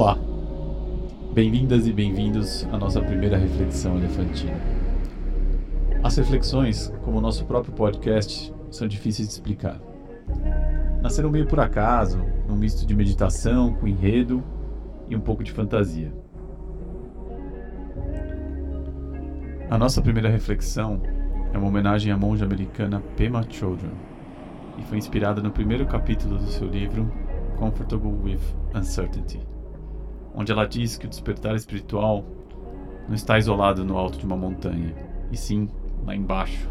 Olá! Bem-vindas e bem-vindos à nossa primeira reflexão elefantina. As reflexões, como o nosso próprio podcast, são difíceis de explicar. Nasceram meio por acaso, num misto de meditação com enredo e um pouco de fantasia. A nossa primeira reflexão é uma homenagem à monja americana Pema Chodron e foi inspirada no primeiro capítulo do seu livro Comfortable with Uncertainty onde ela diz que o despertar espiritual não está isolado no alto de uma montanha, e sim lá embaixo,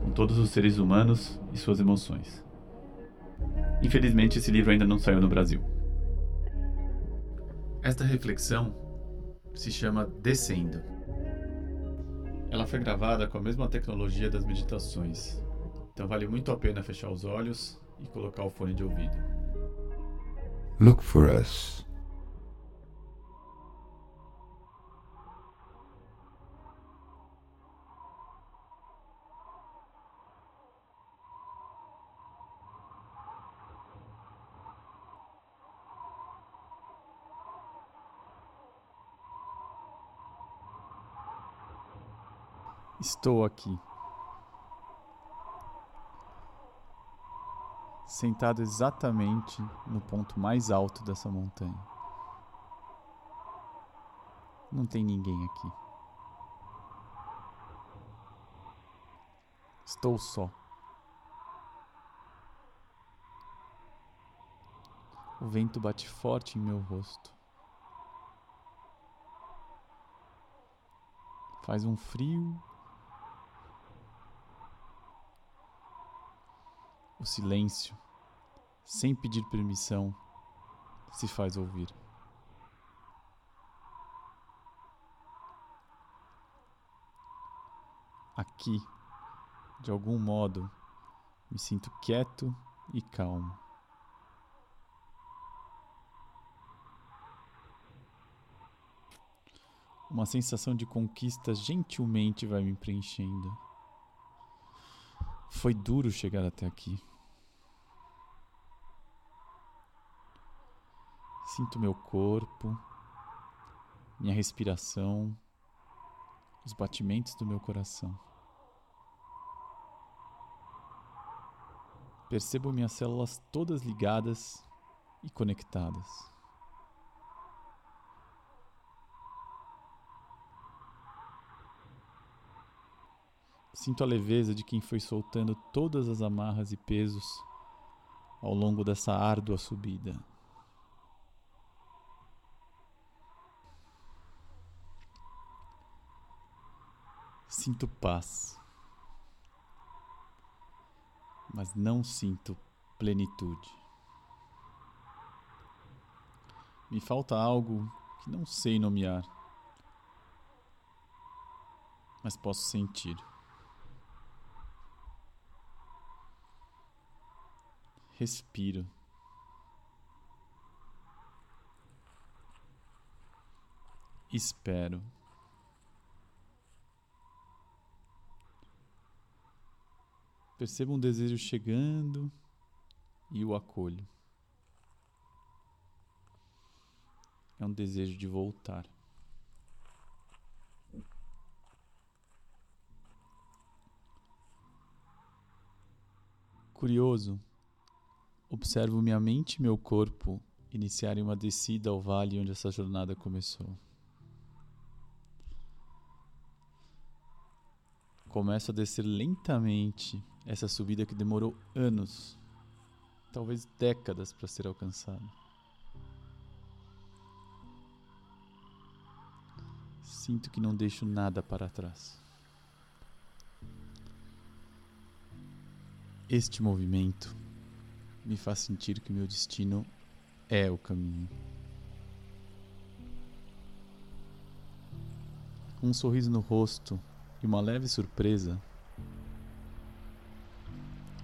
com todos os seres humanos e suas emoções. Infelizmente, esse livro ainda não saiu no Brasil. Esta reflexão se chama Descendo. Ela foi gravada com a mesma tecnologia das meditações, então vale muito a pena fechar os olhos e colocar o fone de ouvido. Look for us. Estou aqui. Sentado exatamente no ponto mais alto dessa montanha. Não tem ninguém aqui. Estou só. O vento bate forte em meu rosto. Faz um frio O silêncio, sem pedir permissão, se faz ouvir. Aqui, de algum modo, me sinto quieto e calmo. Uma sensação de conquista gentilmente vai me preenchendo. Foi duro chegar até aqui. Sinto meu corpo, minha respiração, os batimentos do meu coração. Percebo minhas células todas ligadas e conectadas. Sinto a leveza de quem foi soltando todas as amarras e pesos ao longo dessa árdua subida. Sinto paz, mas não sinto plenitude. Me falta algo que não sei nomear, mas posso sentir. Respiro. Espero. Percebo um desejo chegando e o acolho. É um desejo de voltar. Curioso, Observo minha mente e meu corpo iniciarem uma descida ao vale onde essa jornada começou. Começo a descer lentamente essa subida que demorou anos, talvez décadas para ser alcançada. Sinto que não deixo nada para trás. Este movimento me faz sentir que meu destino é o caminho. Um sorriso no rosto e uma leve surpresa,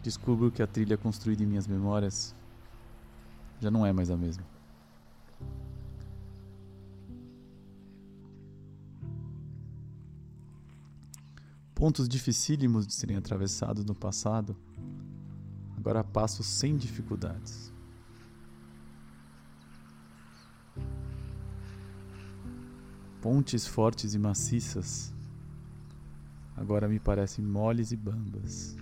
descubro que a trilha construída em minhas memórias já não é mais a mesma. Pontos dificílimos de serem atravessados no passado Agora passo sem dificuldades. Pontes fortes e maciças agora me parecem moles e bambas.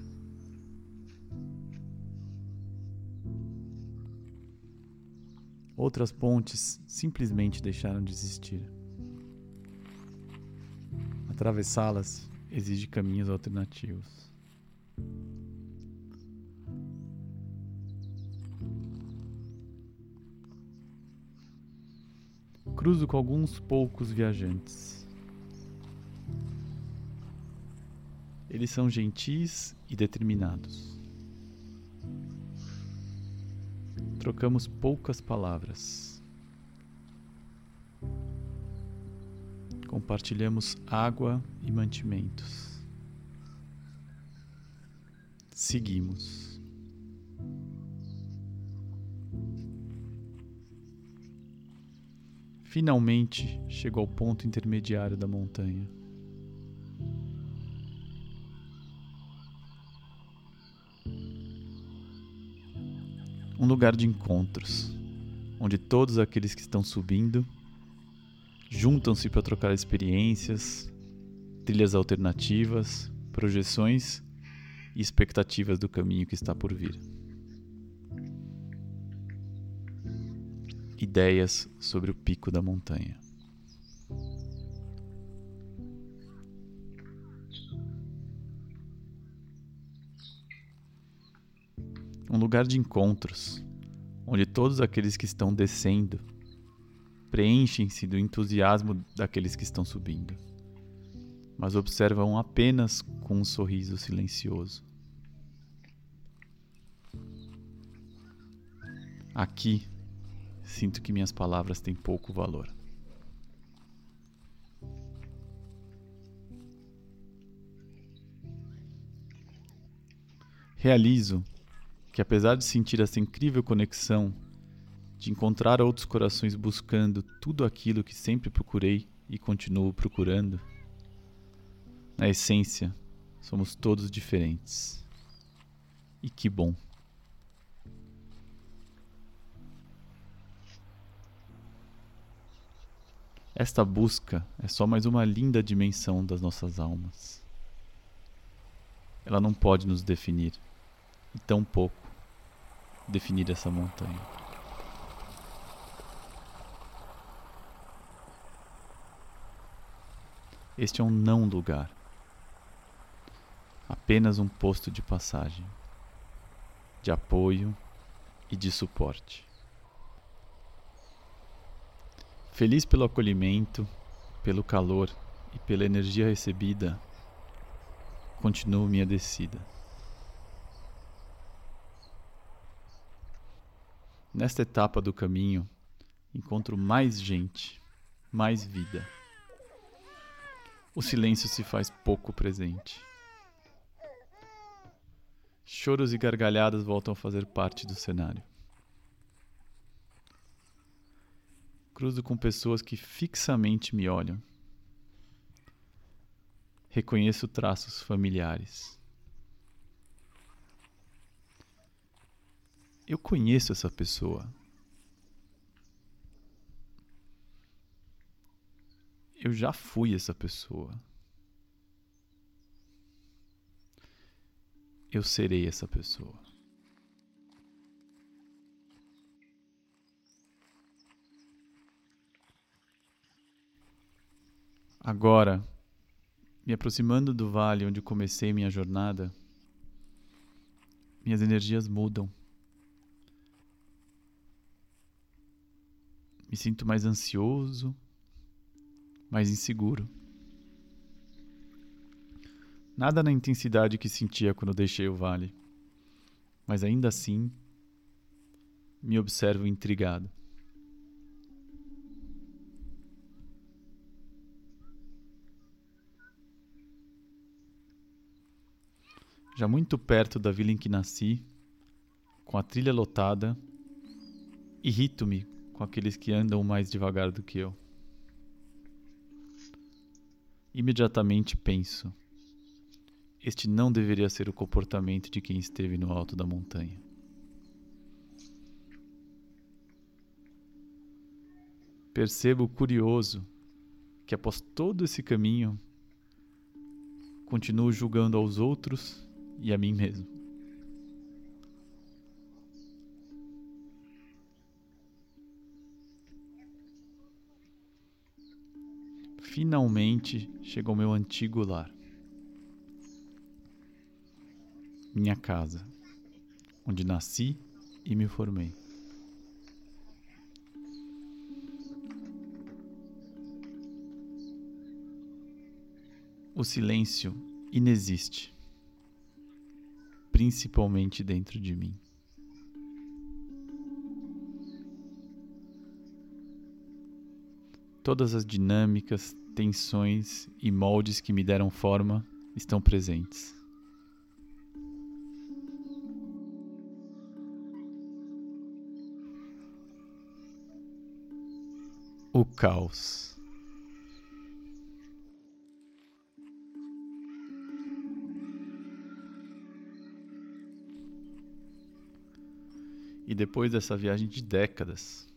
Outras pontes simplesmente deixaram de existir. Atravessá-las exige caminhos alternativos. Cruzo com alguns poucos viajantes. Eles são gentis e determinados. Trocamos poucas palavras. Compartilhamos água e mantimentos. Seguimos. Finalmente chegou ao ponto intermediário da montanha. Um lugar de encontros, onde todos aqueles que estão subindo juntam-se para trocar experiências, trilhas alternativas, projeções e expectativas do caminho que está por vir. Ideias sobre o pico da montanha. Um lugar de encontros, onde todos aqueles que estão descendo preenchem-se do entusiasmo daqueles que estão subindo, mas observam apenas com um sorriso silencioso. Aqui, sinto que minhas palavras têm pouco valor. Realizo que, apesar de sentir essa incrível conexão, de encontrar outros corações buscando tudo aquilo que sempre procurei e continuo procurando, na essência, somos todos diferentes. E que bom! Esta busca é só mais uma linda dimensão das nossas almas. Ela não pode nos definir, e tampouco definir essa montanha. Este é um não lugar, apenas um posto de passagem, de apoio e de suporte. Feliz pelo acolhimento, pelo calor e pela energia recebida, continuo minha descida. Nesta etapa do caminho, encontro mais gente, mais vida. O silêncio se faz pouco presente. Choros e gargalhadas voltam a fazer parte do cenário. Cruzo com pessoas que fixamente me olham. Reconheço traços familiares. Eu conheço essa pessoa. Eu já fui essa pessoa. Eu serei essa pessoa. Agora, me aproximando do vale onde comecei minha jornada, minhas energias mudam. Me sinto mais ansioso, mais inseguro. Nada na intensidade que sentia quando deixei o vale, mas ainda assim me observo intrigado. Já muito perto da vila em que nasci, com a trilha lotada, irrito-me com aqueles que andam mais devagar do que eu. Imediatamente penso: este não deveria ser o comportamento de quem esteve no alto da montanha. Percebo curioso que após todo esse caminho continuo julgando aos outros e a mim mesmo. Finalmente chegou meu antigo lar. Minha casa, onde nasci e me formei. O silêncio inexiste, principalmente dentro de mim. Todas as dinâmicas, tensões e moldes que me deram forma estão presentes. O caos. E depois dessa viagem de décadas,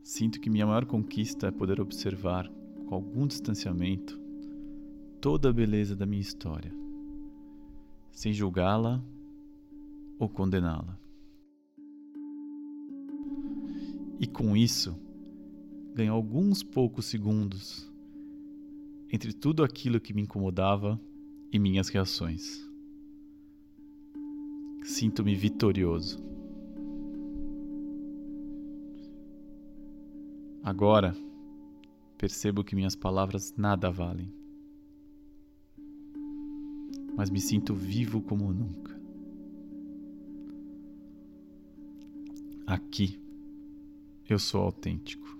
sinto que minha maior conquista é poder observar, com algum distanciamento, toda a beleza da minha história, sem julgá-la ou condená-la. E com isso, ganho alguns poucos segundos entre tudo aquilo que me incomodava e minhas reações. Sinto-me vitorioso. Agora, percebo que minhas palavras nada valem. Mas me sinto vivo como nunca. Aqui, eu sou autêntico.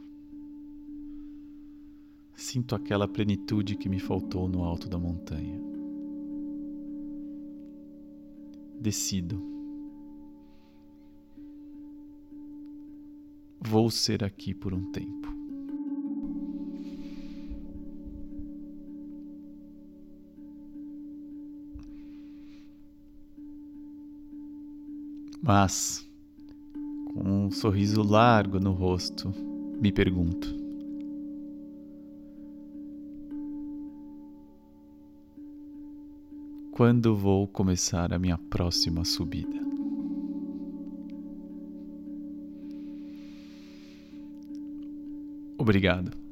Sinto aquela plenitude que me faltou no alto da montanha. Decido. Vou ser aqui por um tempo. Mas, com um sorriso largo no rosto, me pergunto: quando vou começar a minha próxima subida. Obrigado.